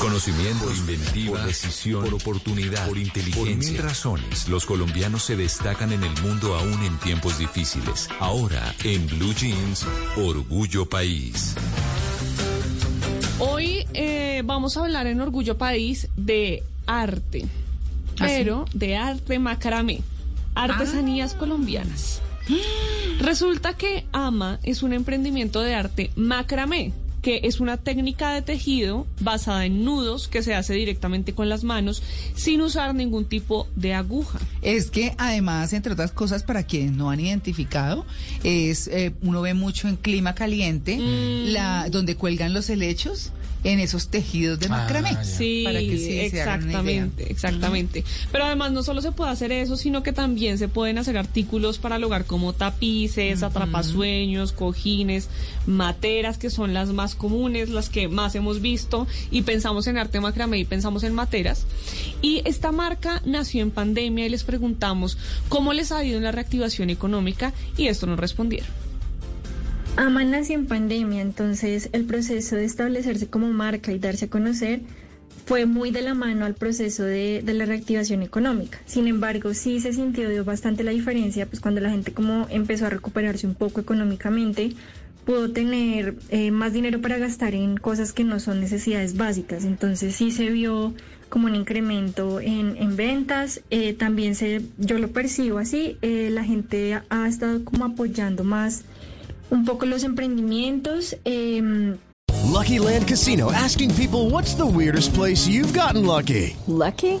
Conocimiento, por inventiva, por decisión, por oportunidad, por inteligencia. Por mil razones, los colombianos se destacan en el mundo aún en tiempos difíciles. Ahora, en Blue Jeans, Orgullo País. Hoy eh, vamos a hablar en Orgullo País de arte, pero de arte macramé, artesanías colombianas. Resulta que AMA es un emprendimiento de arte macramé, que es una técnica de tejido basada en nudos que se hace directamente con las manos sin usar ningún tipo de aguja. Es que además, entre otras cosas, para quienes no han identificado, es eh, uno ve mucho en clima caliente, la donde cuelgan los helechos en esos tejidos de macramé. Sí, Para que sí se exactamente, exactamente. Pero además no solo se puede hacer eso, sino que también se pueden hacer artículos para el hogar como tapices, atrapasueños, cojines, materas, que son las más comunes, las que más hemos visto, y pensamos en arte macramé y pensamos en materas. Y esta marca nació en pandemia y les preguntamos cómo les ha ido en la reactivación económica y esto nos respondieron. AMA nació en pandemia, entonces el proceso de establecerse como marca y darse a conocer fue muy de la mano al proceso de, de la reactivación económica. Sin embargo, sí se sintió bastante la diferencia, pues cuando la gente como empezó a recuperarse un poco económicamente, pudo tener eh, más dinero para gastar en cosas que no son necesidades básicas. Entonces sí se vio como un incremento en, en ventas. Eh, también se, yo lo percibo así, eh, la gente ha estado como apoyando más un poco los emprendimientos. em, Lucky Land Casino asking people what's the weirdest place you've gotten lucky? Lucky?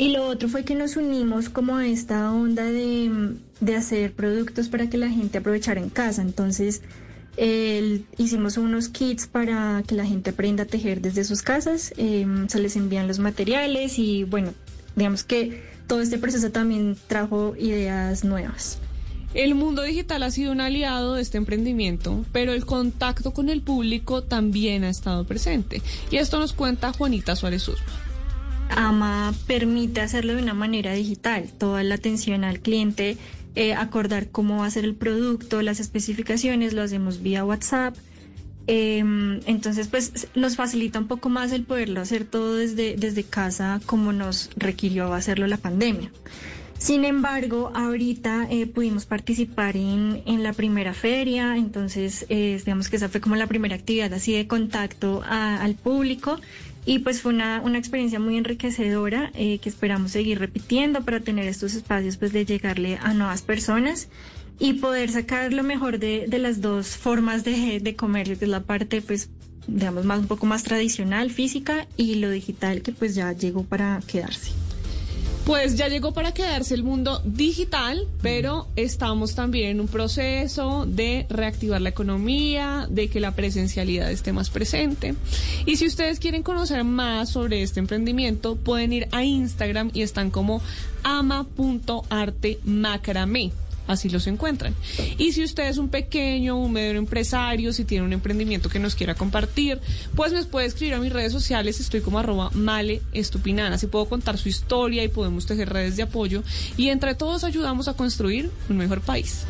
Y lo otro fue que nos unimos como a esta onda de, de hacer productos para que la gente aprovechara en casa. Entonces, hicimos unos kits para que la gente aprenda a tejer desde sus casas. eh, se les envían los materiales y bueno, digamos que todo este proceso también trajo ideas nuevas. El mundo digital ha sido un aliado de este emprendimiento, pero el contacto con el público también ha estado presente. Y esto nos cuenta Juanita Suárez Usma. AMA permite hacerlo de una manera digital, toda la atención al cliente, eh, acordar cómo va a ser el producto, las especificaciones, lo hacemos vía WhatsApp. Em, entonces, pues nos facilita un poco más el poderlo hacer todo desde, desde casa como nos requirió hacerlo la pandemia. Sin embargo, ahorita eh, pudimos participar en, en la primera feria, entonces eh, digamos que esa fue como la primera actividad así de contacto al público y pues fue una, una experiencia muy enriquecedora eh, que esperamos seguir repitiendo para tener estos espacios pues de llegarle a nuevas personas y poder sacar lo mejor de, de las dos formas de, de comercio, que es la parte pues digamos más un poco más tradicional, física y lo digital que pues ya llegó para quedarse. Pues ya llegó para quedarse el mundo digital, pero estamos también en un proceso de reactivar la economía, de que la presencialidad esté más presente. Y si ustedes quieren conocer más sobre este emprendimiento, pueden ir a Instagram y están como ama.artemacramé. Así los encuentran. Y si usted es un pequeño, un medio empresario, si tiene un emprendimiento que nos quiera compartir, pues me puede escribir a mis redes sociales. Estoy como arroba male estupinana. Así puedo contar su historia y podemos tejer redes de apoyo. Y entre todos ayudamos a construir un mejor país.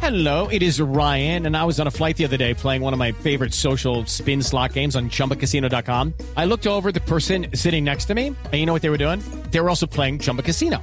Hello, it is Ryan, and I was on a flight the other day playing one of my favorite social spin slot games on chumbacasino.com. I looked over the person sitting next to me, and you know what they were doing? They were also playing Chumba Casino.